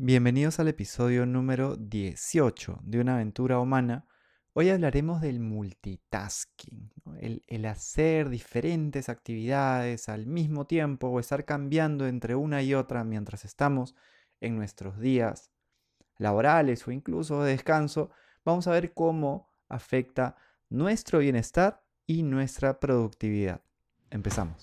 Bienvenidos al episodio número 18 de Una aventura humana. Hoy hablaremos del multitasking, el, el, hacer diferentes actividades al mismo tiempo o estar cambiando entre una y otra mientras estamos en nuestros días laborales o incluso de descanso. Vamos a ver cómo afecta nuestro bienestar y nuestra productividad. Empezamos.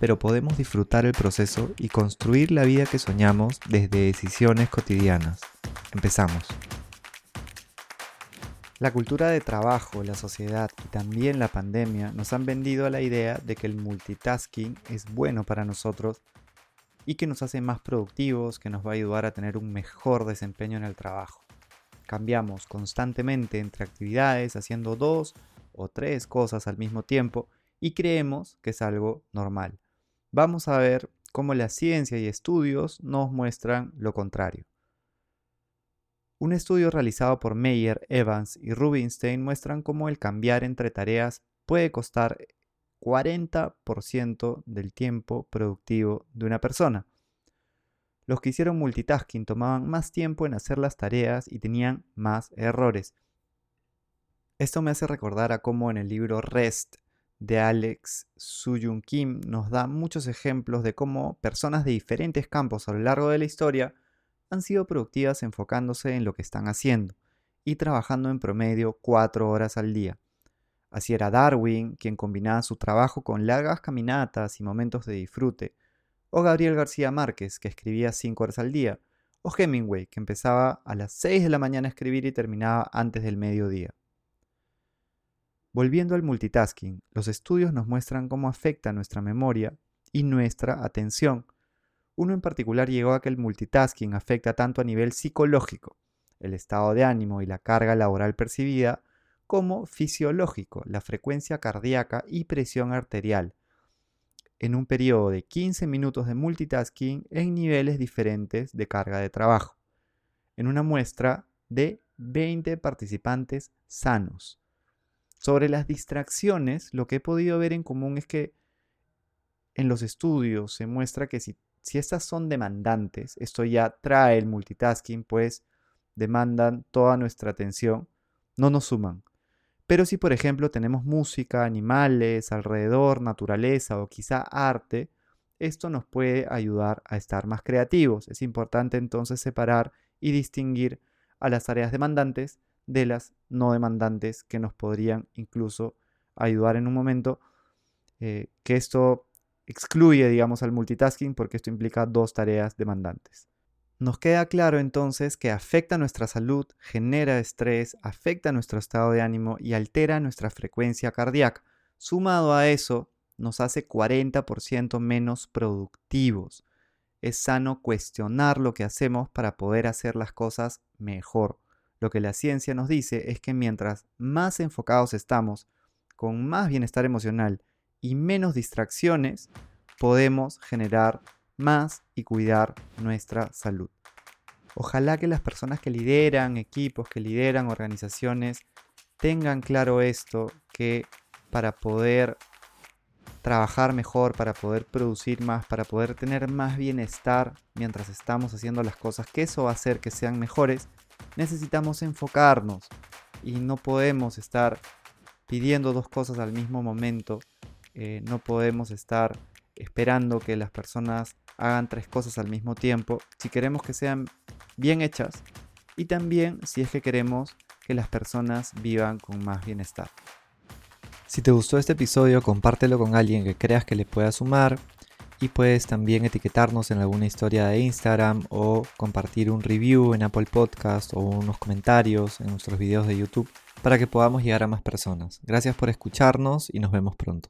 pero podemos disfrutar el proceso y construir la vida que soñamos desde decisiones cotidianas. Empezamos. La cultura de trabajo, la sociedad y también la pandemia nos han vendido la idea de que el multitasking es bueno para nosotros y que nos hace más productivos, que nos va a ayudar a tener un mejor desempeño en el trabajo. Cambiamos constantemente entre actividades haciendo dos o tres cosas al mismo tiempo y creemos que es algo normal vamos a ver cómo la ciencia y estudios nos muestran lo contrario. Un estudio realizado por Meyer, Evans y Rubinstein muestran cómo el cambiar entre tareas puede costar 40% del tiempo productivo de una persona. Los que hicieron multitasking tomaban más tiempo en hacer las tareas y tenían más errores. Esto me hace recordar a cómo en el libro Rest de Alex Suyun Kim nos da muchos ejemplos de cómo personas de diferentes campos a lo largo de la historia han sido productivas enfocándose en lo que están haciendo y trabajando en promedio cuatro horas al día. Así era Darwin, quien combinaba su trabajo con largas caminatas y momentos de disfrute, o Gabriel García Márquez, que escribía cinco horas al día, o Hemingway, que empezaba a las 6 de la mañana a escribir y terminaba antes del mediodía. Volviendo al multitasking, los estudios nos muestran cómo afecta nuestra memoria y nuestra atención. Uno en particular llegó a que el multitasking afecta tanto a nivel psicológico, el estado de ánimo y la carga laboral percibida, como fisiológico, la frecuencia cardíaca y presión arterial, en un periodo de 15 minutos de multitasking en niveles diferentes de carga de trabajo, en una muestra de 20 participantes sanos. Sobre las distracciones, lo que he podido ver en común es que en los estudios se muestra que si, estas son demandantes, esto ya trae el multitasking, pues demandan toda nuestra atención, no nos suman. Pero si por ejemplo tenemos música, animales, alrededor, naturaleza o quizá arte, esto nos puede ayudar a estar más creativos. Es importante entonces separar y distinguir a las tareas demandantes de las no demandantes que nos podrían incluso ayudar en un momento, eh, que esto excluye, digamos, al multitasking porque esto implica dos tareas demandantes. Nos queda claro entonces que afecta nuestra salud, genera estrés, afecta nuestro estado de ánimo y altera nuestra frecuencia cardíaca. Sumado a eso, nos hace 40% menos productivos. Es sano cuestionar lo que hacemos para poder hacer las cosas mejor. Lo que la ciencia nos dice es que mientras más enfocados estamos, con más bienestar emocional y menos distracciones, podemos generar más y cuidar nuestra salud. Ojalá que las personas que lideran equipos, que lideran organizaciones, tengan claro esto, que para poder trabajar mejor, para poder producir más, para poder tener más bienestar mientras estamos haciendo las cosas, que eso va a hacer que sean mejores, necesitamos enfocarnos y no podemos estar pidiendo dos cosas al mismo momento, eh, no podemos estar esperando que las personas hagan tres cosas al mismo tiempo si queremos que sean bien hechas y también si es que queremos que las personas vivan con más bienestar. Si te gustó este episodio, compártelo con alguien que creas que le pueda sumar y puedes también etiquetarnos en alguna historia de Instagram o compartir un review en Apple Podcast o unos comentarios en nuestros videos de YouTube para que podamos llegar a más personas. Gracias por escucharnos y nos vemos pronto.